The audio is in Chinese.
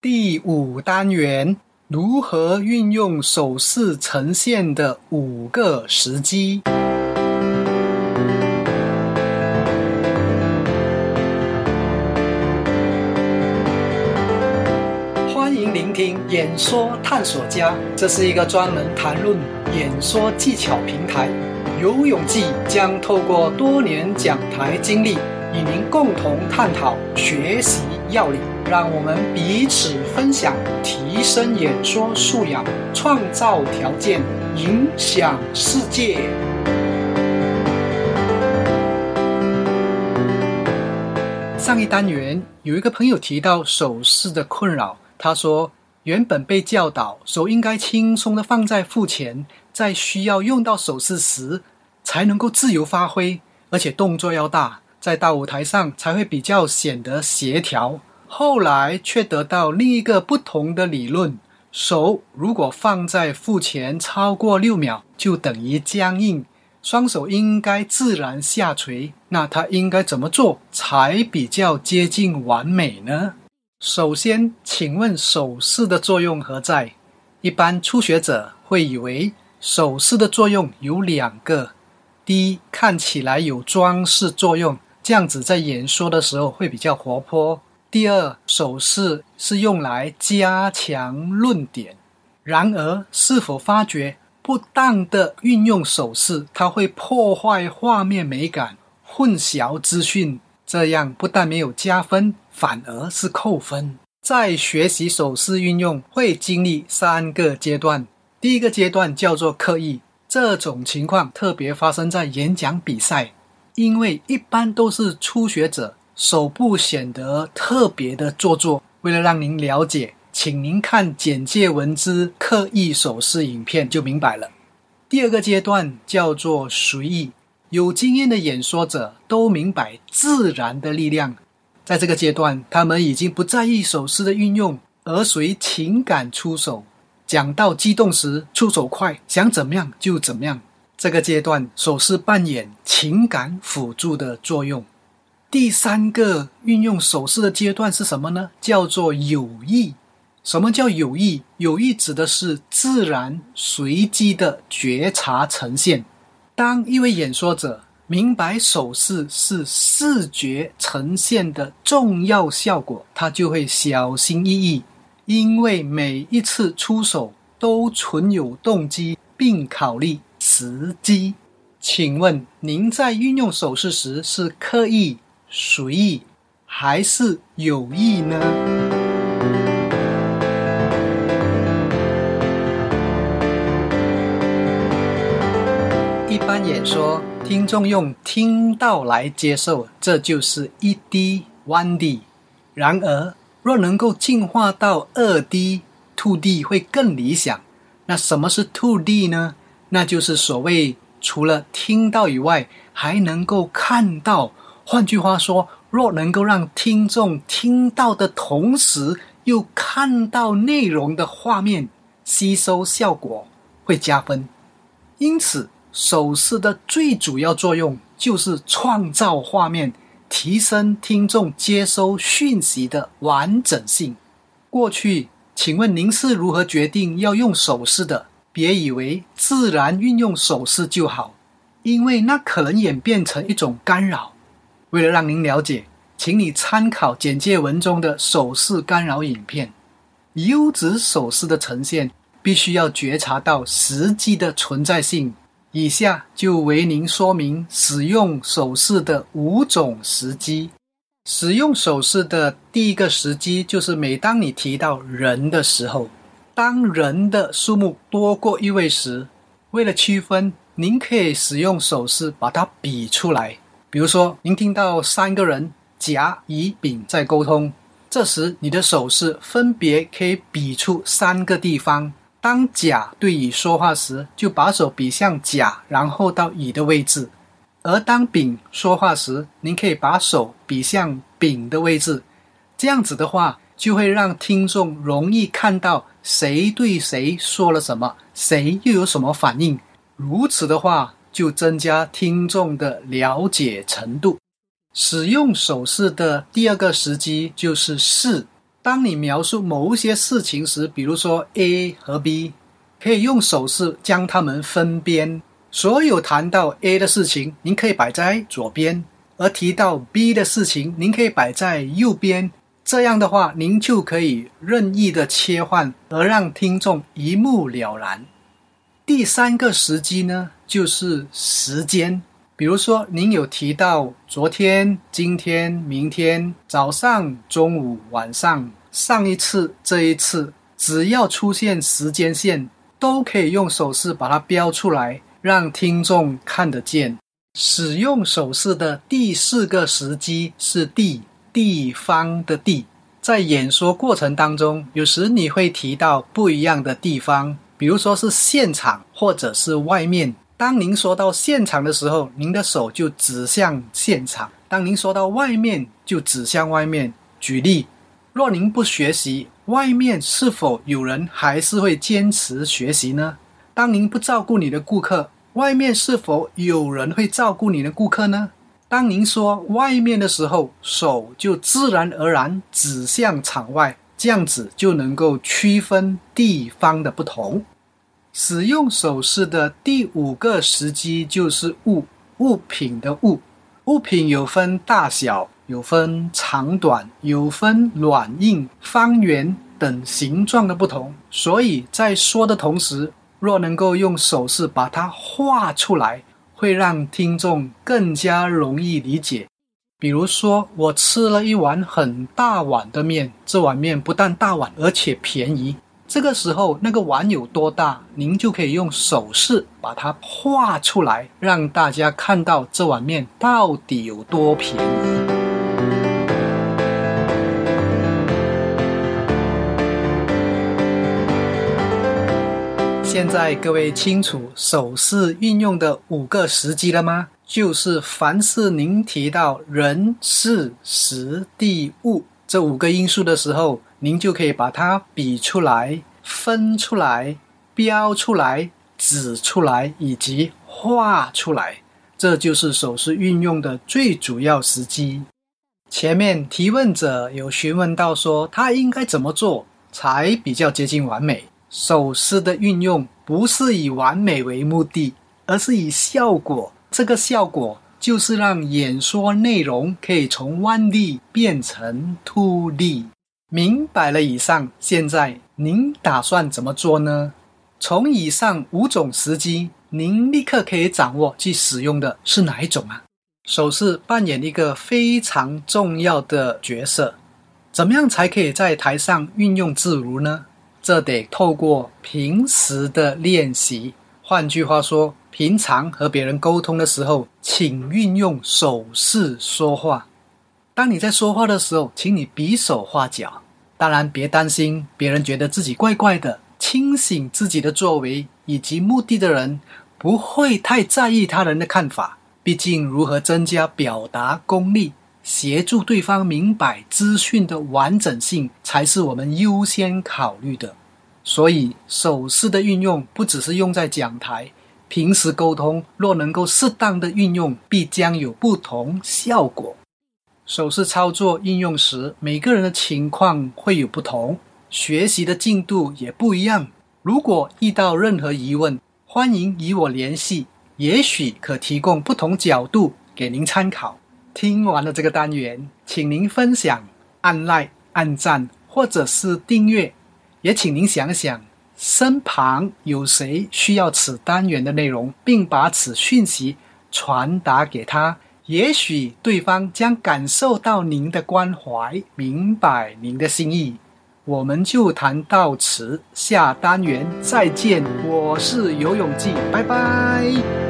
第五单元：如何运用手势呈现的五个时机。欢迎聆听演说探索家，这是一个专门谈论演说技巧平台。游泳记将透过多年讲台经历，与您共同探讨学习要领。让我们彼此分享，提升演说素养，创造条件，影响世界。上一单元有一个朋友提到手势的困扰，他说，原本被教导手应该轻松的放在腹前，在需要用到手势时才能够自由发挥，而且动作要大，在大舞台上才会比较显得协调。后来却得到另一个不同的理论：手如果放在腹前超过六秒，就等于僵硬，双手应该自然下垂。那他应该怎么做才比较接近完美呢？首先，请问手势的作用何在？一般初学者会以为手势的作用有两个：第一，看起来有装饰作用，这样子在演说的时候会比较活泼。第二，手势是用来加强论点。然而，是否发觉不当的运用手势，它会破坏画面美感、混淆资讯？这样不但没有加分，反而是扣分。在学习手势运用，会经历三个阶段。第一个阶段叫做刻意，这种情况特别发生在演讲比赛，因为一般都是初学者。手部显得特别的做作。为了让您了解，请您看简介文字刻意手势影片就明白了。第二个阶段叫做随意，有经验的演说者都明白自然的力量。在这个阶段，他们已经不在意手势的运用，而随情感出手。讲到激动时，出手快，想怎么样就怎么样。这个阶段，手势扮演情感辅助的作用。第三个运用手势的阶段是什么呢？叫做有意。什么叫有意？有意指的是自然随机的觉察呈现。当一位演说者明白手势是视觉呈现的重要效果，他就会小心翼翼，因为每一次出手都存有动机，并考虑时机。请问您在运用手势时是刻意？随意还是有意呢？一般演说，听众用听到来接受，这就是一 D one D。然而，若能够进化到二 D two D 会更理想。那什么是 two D 呢？那就是所谓除了听到以外，还能够看到。换句话说，若能够让听众听到的同时又看到内容的画面，吸收效果会加分。因此，手势的最主要作用就是创造画面，提升听众接收讯息的完整性。过去，请问您是如何决定要用手势的？别以为自然运用手势就好，因为那可能演变成一种干扰。为了让您了解，请你参考简介文中的手势干扰影片。优质手势的呈现必须要觉察到实际的存在性。以下就为您说明使用手势的五种时机。使用手势的第一个时机就是每当你提到人的时候，当人的数目多过一位时，为了区分，您可以使用手势把它比出来。比如说，您听到三个人甲、乙、丙在沟通，这时你的手势分别可以比出三个地方。当甲对乙说话时，就把手比向甲，然后到乙的位置；而当丙说话时，您可以把手比向丙的位置。这样子的话，就会让听众容易看到谁对谁说了什么，谁又有什么反应。如此的话。就增加听众的了解程度。使用手势的第二个时机就是四。当你描述某一些事情时，比如说 A 和 B，可以用手势将它们分边。所有谈到 A 的事情，您可以摆在左边；而提到 B 的事情，您可以摆在右边。这样的话，您就可以任意的切换，而让听众一目了然。第三个时机呢，就是时间。比如说，您有提到昨天、今天、明天、早上、中午、晚上、上一次、这一次，只要出现时间线，都可以用手势把它标出来，让听众看得见。使用手势的第四个时机是地。地方的地，在演说过程当中，有时你会提到不一样的地方，比如说是现场或者是外面。当您说到现场的时候，您的手就指向现场；当您说到外面，就指向外面。举例，若您不学习，外面是否有人还是会坚持学习呢？当您不照顾你的顾客，外面是否有人会照顾你的顾客呢？当您说外面的时候，手就自然而然指向场外，这样子就能够区分地方的不同。使用手势的第五个时机就是物物品的物，物品有分大小，有分长短，有分软硬、方圆等形状的不同。所以在说的同时，若能够用手势把它画出来。会让听众更加容易理解。比如说，我吃了一碗很大碗的面，这碗面不但大碗，而且便宜。这个时候，那个碗有多大，您就可以用手势把它画出来，让大家看到这碗面到底有多便宜。现在各位清楚手势运用的五个时机了吗？就是凡是您提到人、事、时、地、物这五个因素的时候，您就可以把它比出来、分出来、标出来、指出来以及画出来。这就是手势运用的最主要时机。前面提问者有询问到说，他应该怎么做才比较接近完美？手势的运用不是以完美为目的，而是以效果。这个效果就是让演说内容可以从弯力变成凸力。明白了以上，现在您打算怎么做呢？从以上五种时机，您立刻可以掌握去使用的是哪一种啊？手势扮演一个非常重要的角色。怎么样才可以在台上运用自如呢？这得透过平时的练习。换句话说，平常和别人沟通的时候，请运用手势说话。当你在说话的时候，请你比手画脚。当然，别担心别人觉得自己怪怪的。清醒自己的作为以及目的的人，不会太在意他人的看法。毕竟，如何增加表达功力？协助对方明白资讯的完整性，才是我们优先考虑的。所以，手势的运用不只是用在讲台，平时沟通若能够适当的运用，必将有不同效果。手势操作应用时，每个人的情况会有不同，学习的进度也不一样。如果遇到任何疑问，欢迎与我联系，也许可提供不同角度给您参考。听完了这个单元，请您分享、按赖、按赞，或者是订阅。也请您想想，身旁有谁需要此单元的内容，并把此讯息传达给他。也许对方将感受到您的关怀，明白您的心意。我们就谈到此，下单元再见。我是游泳记，拜拜。